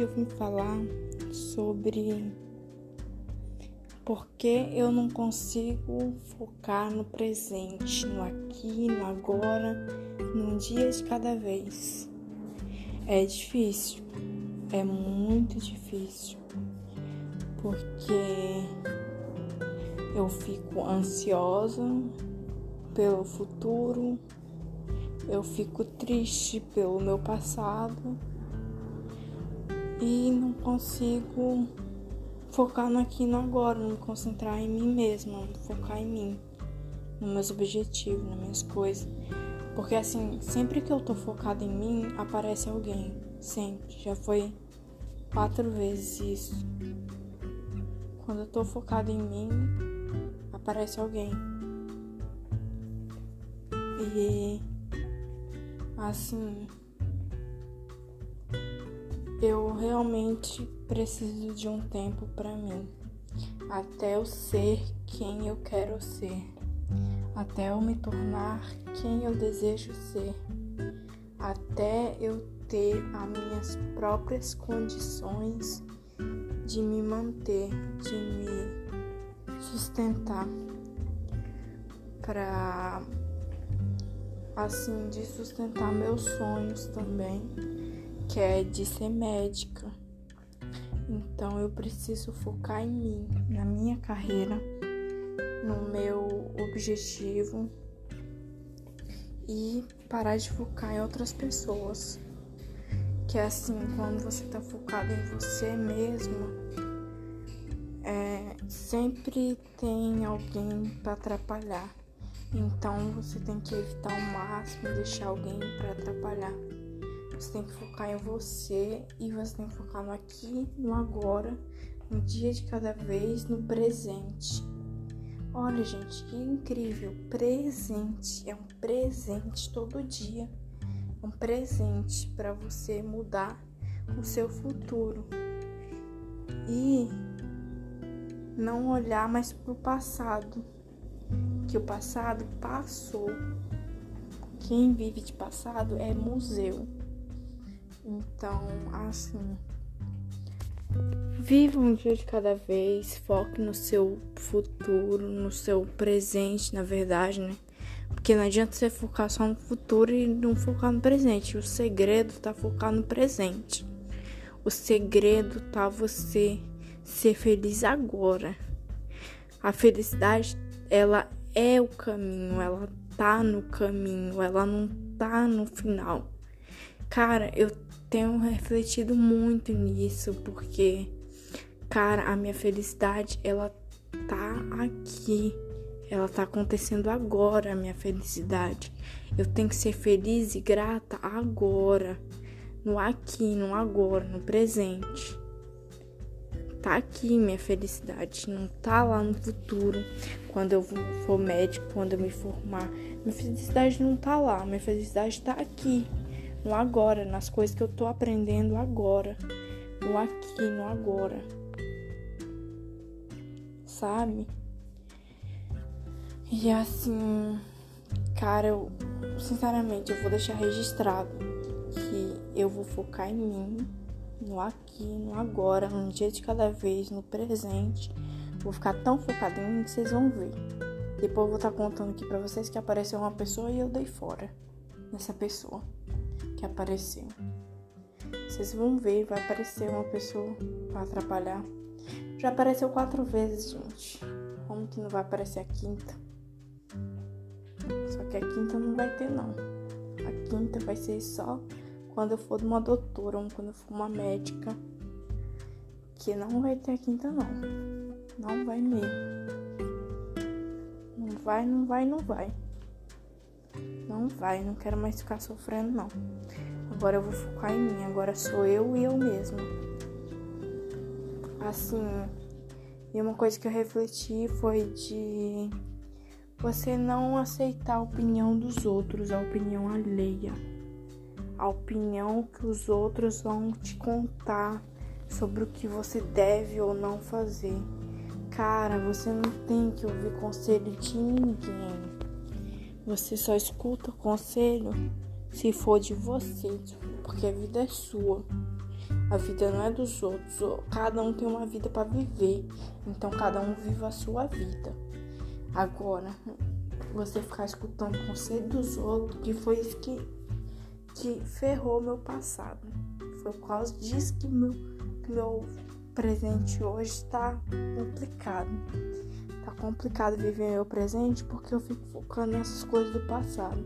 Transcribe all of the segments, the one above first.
Eu vim falar sobre por que eu não consigo focar no presente, no aqui, no agora, num dia de cada vez. É difícil, é muito difícil, porque eu fico ansiosa pelo futuro, eu fico triste pelo meu passado e não consigo focar no aqui no agora, não me concentrar em mim mesma, focar em mim, nos meus objetivos, nas minhas coisas. Porque assim, sempre que eu tô focada em mim, aparece alguém. Sempre. Já foi quatro vezes isso. Quando eu tô focada em mim, aparece alguém. E assim, eu realmente preciso de um tempo para mim, até eu ser quem eu quero ser, até eu me tornar quem eu desejo ser, até eu ter as minhas próprias condições de me manter, de me sustentar. Para assim de sustentar meus sonhos também que é de ser médica. Então eu preciso focar em mim, na minha carreira, no meu objetivo e parar de focar em outras pessoas. Que é assim, quando você tá focado em você mesmo, é, sempre tem alguém para atrapalhar. Então você tem que evitar ao máximo deixar alguém para atrapalhar. Você tem que focar em você e você tem que focar no aqui, no agora, no dia de cada vez, no presente. Olha, gente, que incrível! Presente é um presente todo dia. É um presente para você mudar o seu futuro. E não olhar mais para o passado, que o passado passou. Quem vive de passado é museu. Então, assim, viva um dia de cada vez, foque no seu futuro, no seu presente, na verdade, né? Porque não adianta você focar só no futuro e não focar no presente. O segredo tá focar no presente. O segredo tá você ser feliz agora. A felicidade, ela é o caminho, ela tá no caminho, ela não tá no final. Cara, eu tenho refletido muito nisso, porque, cara, a minha felicidade, ela tá aqui. Ela tá acontecendo agora, a minha felicidade. Eu tenho que ser feliz e grata agora. No aqui, no agora, no presente. Tá aqui minha felicidade, não tá lá no futuro, quando eu for médico, quando eu me formar. Minha felicidade não tá lá, minha felicidade tá aqui no agora, nas coisas que eu tô aprendendo agora, no aqui, no agora. Sabe? E assim, cara, eu sinceramente eu vou deixar registrado que eu vou focar em mim, no aqui, no agora, no dia de cada vez, no presente. Vou ficar tão focada em mim que vocês vão ver. Depois eu vou estar contando aqui pra vocês que apareceu uma pessoa e eu dei fora nessa pessoa que apareceu. Vocês vão ver, vai aparecer uma pessoa para atrapalhar. Já apareceu quatro vezes, gente. Como que não vai aparecer a quinta? Só que a quinta não vai ter, não. A quinta vai ser só quando eu for uma doutora ou quando eu for uma médica. Que não vai ter a quinta, não. Não vai mesmo. Não vai, não vai, não vai. Não vai, não quero mais ficar sofrendo, não. Agora eu vou focar em mim, agora sou eu e eu mesma. Assim, e uma coisa que eu refleti foi de você não aceitar a opinião dos outros, a opinião alheia. A opinião que os outros vão te contar sobre o que você deve ou não fazer. Cara, você não tem que ouvir conselho de ninguém. Você só escuta o conselho se for de você, porque a vida é sua. A vida não é dos outros. Cada um tem uma vida para viver. Então cada um vive a sua vida. Agora, você ficar escutando o conselho dos outros, que foi isso que, que ferrou meu passado. Foi por causa disso que meu, meu presente hoje está complicado. Tá complicado viver meu presente porque eu fico focando nessas coisas do passado.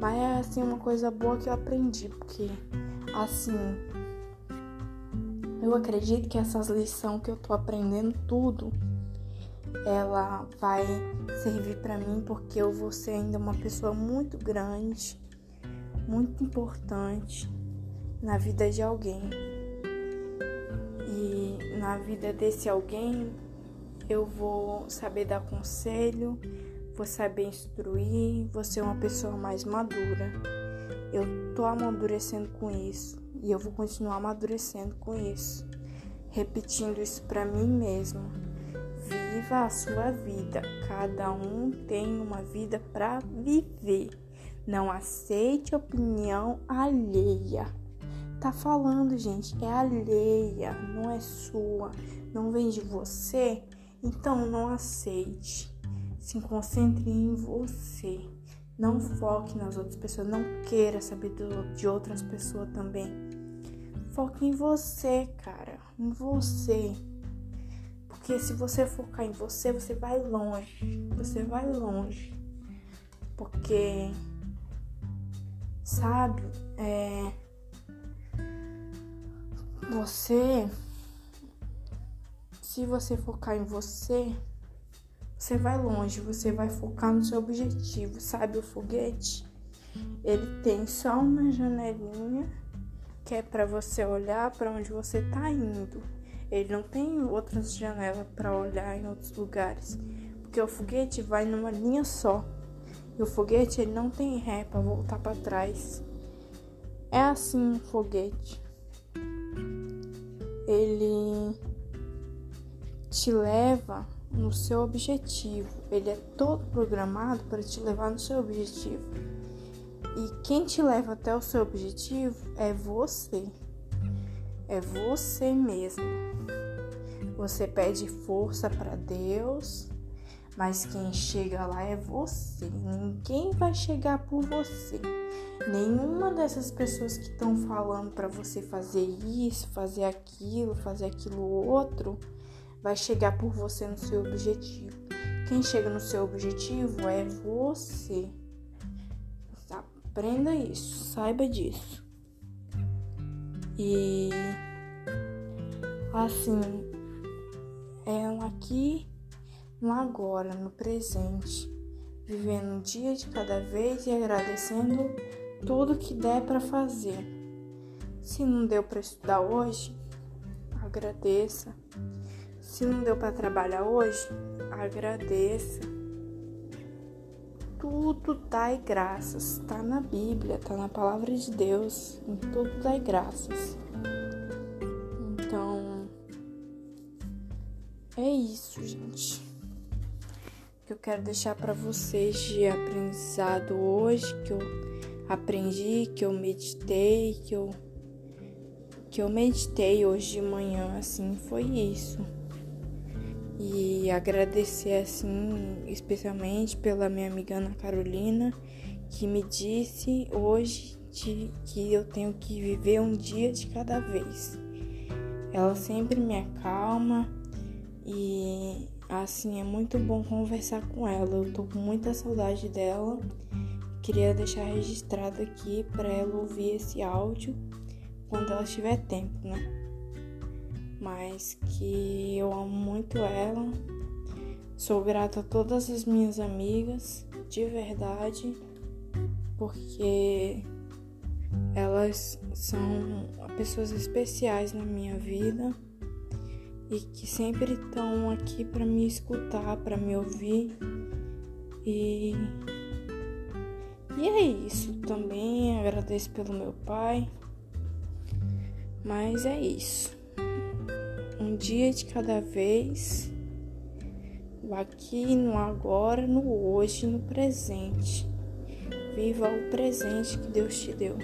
Mas é assim uma coisa boa que eu aprendi, porque assim eu acredito que essas lições que eu tô aprendendo tudo ela vai servir para mim porque eu vou ser ainda uma pessoa muito grande, muito importante na vida de alguém. E na vida desse alguém eu vou saber dar conselho, vou saber instruir, vou ser uma pessoa mais madura. Eu tô amadurecendo com isso e eu vou continuar amadurecendo com isso, repetindo isso para mim mesma. Viva a sua vida. Cada um tem uma vida para viver. Não aceite opinião alheia. Tá falando, gente, é alheia, não é sua, não vem de você. Então não aceite. Se concentre em você. Não foque nas outras pessoas. Não queira saber de outras pessoas também. Foque em você, cara. Em você. Porque se você focar em você, você vai longe. Você vai longe. Porque, sabe, é. Você se você focar em você, você vai longe, você vai focar no seu objetivo. Sabe o foguete? Ele tem só uma janelinha que é para você olhar para onde você tá indo. Ele não tem outras janelas para olhar em outros lugares, porque o foguete vai numa linha só. E o foguete ele não tem ré para voltar para trás. É assim um foguete. Ele te leva no seu objetivo. Ele é todo programado para te levar no seu objetivo. E quem te leva até o seu objetivo é você. É você mesmo. Você pede força para Deus, mas quem chega lá é você. Ninguém vai chegar por você. Nenhuma dessas pessoas que estão falando para você fazer isso, fazer aquilo, fazer aquilo outro, vai chegar por você no seu objetivo. Quem chega no seu objetivo é você. Aprenda isso, saiba disso. E assim, é aqui, no agora, no presente, vivendo um dia de cada vez e agradecendo tudo que der para fazer. Se não deu para estudar hoje, agradeça. Se não deu para trabalhar hoje, agradeça. Tudo dai graças. Tá na Bíblia, tá na palavra de Deus. Em tudo dai graças. Então, é isso, gente. Que eu quero deixar para vocês de aprendizado hoje, que eu aprendi, que eu meditei, que eu que eu meditei hoje de manhã, assim, foi isso e agradecer assim especialmente pela minha amiga Ana Carolina que me disse hoje de, que eu tenho que viver um dia de cada vez. Ela sempre me acalma e assim é muito bom conversar com ela. Eu tô com muita saudade dela. Queria deixar registrado aqui para ela ouvir esse áudio quando ela tiver tempo, né? Mas que eu amo muito ela. Sou grata a todas as minhas amigas, de verdade, porque elas são pessoas especiais na minha vida e que sempre estão aqui para me escutar, para me ouvir. E e é isso. Também agradeço pelo meu pai. Mas é isso um dia de cada vez, o aqui, no agora, no hoje, no presente. Viva o presente que Deus te deu.